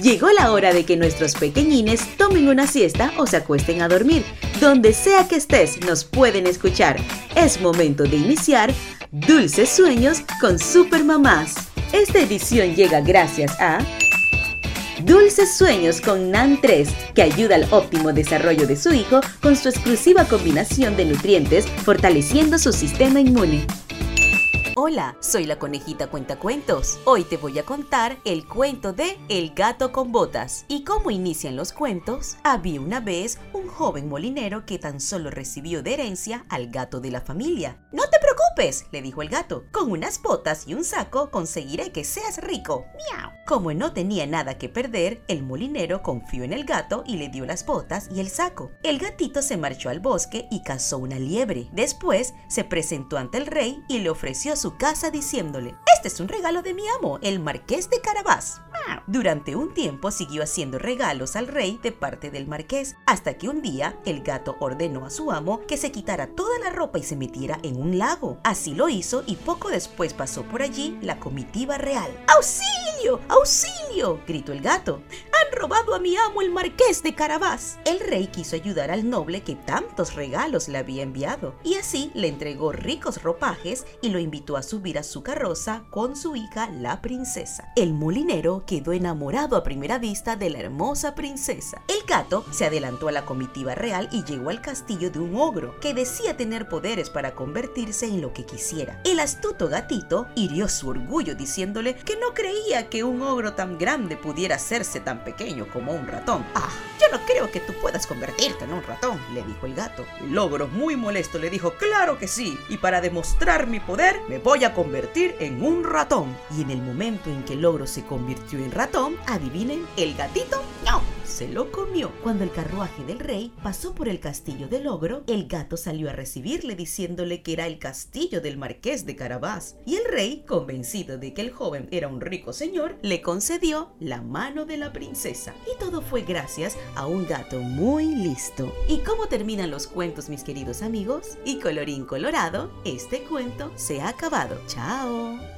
Llegó la hora de que nuestros pequeñines tomen una siesta o se acuesten a dormir. Donde sea que estés, nos pueden escuchar. Es momento de iniciar Dulces Sueños con Super Mamás. Esta edición llega gracias a Dulces Sueños con NAN 3, que ayuda al óptimo desarrollo de su hijo con su exclusiva combinación de nutrientes, fortaleciendo su sistema inmune. Hola, soy la conejita cuentacuentos. Hoy te voy a contar el cuento de El gato con botas. ¿Y cómo inician los cuentos? Había una vez un joven molinero que tan solo recibió de herencia al gato de la familia. No te preocupes, le dijo el gato. Con unas botas y un saco conseguiré que seas rico. Miau. Como no tenía nada que perder, el molinero confió en el gato y le dio las botas y el saco. El gatito se marchó al bosque y cazó una liebre. Después se presentó ante el rey y le ofreció su casa diciéndole, este es un regalo de mi amo, el marqués de Carabás. Durante un tiempo siguió haciendo regalos al rey de parte del marqués, hasta que un día el gato ordenó a su amo que se quitara toda la ropa y se metiera en un lago. Así lo hizo y poco después pasó por allí la comitiva real. ¡Auxilio! ¡Auxilio! gritó el gato. ¡Han robado a mi amo el marqués de Carabás! El rey quiso ayudar al noble que tantos regalos le había enviado, y así le entregó ricos ropajes y lo invitó a subir a su carroza con su hija la princesa. El molinero quedó enamorado a primera vista de la hermosa princesa. El gato se adelantó a la comitiva real y llegó al castillo de un ogro que decía tener poderes para convertirse en lo que quisiera. El astuto gatito hirió su orgullo diciéndole que no creía que un ogro tan grande pudiera hacerse tan pequeño como un ratón. Ah, yo no creo que tú puedas convertirte en un ratón, le dijo el gato. El ogro, muy molesto, le dijo, claro que sí, y para demostrar mi poder, me voy a convertir en un ratón. Y en el momento en que el ogro se convirtió en ratón, adivinen, el gatito, no, se lo comió. Cuando el carruaje del rey pasó por el castillo del ogro, el gato salió a recibirle diciéndole que era el castillo del marqués de Carabás. Y el rey, convencido de que el joven era un rico señor, le concedió la mano de la princesa. Y todo fue gracias a un gato muy listo. ¿Y cómo terminan los cuentos, mis queridos amigos? Y colorín colorado, este cuento se ha acabado. ¡Chao!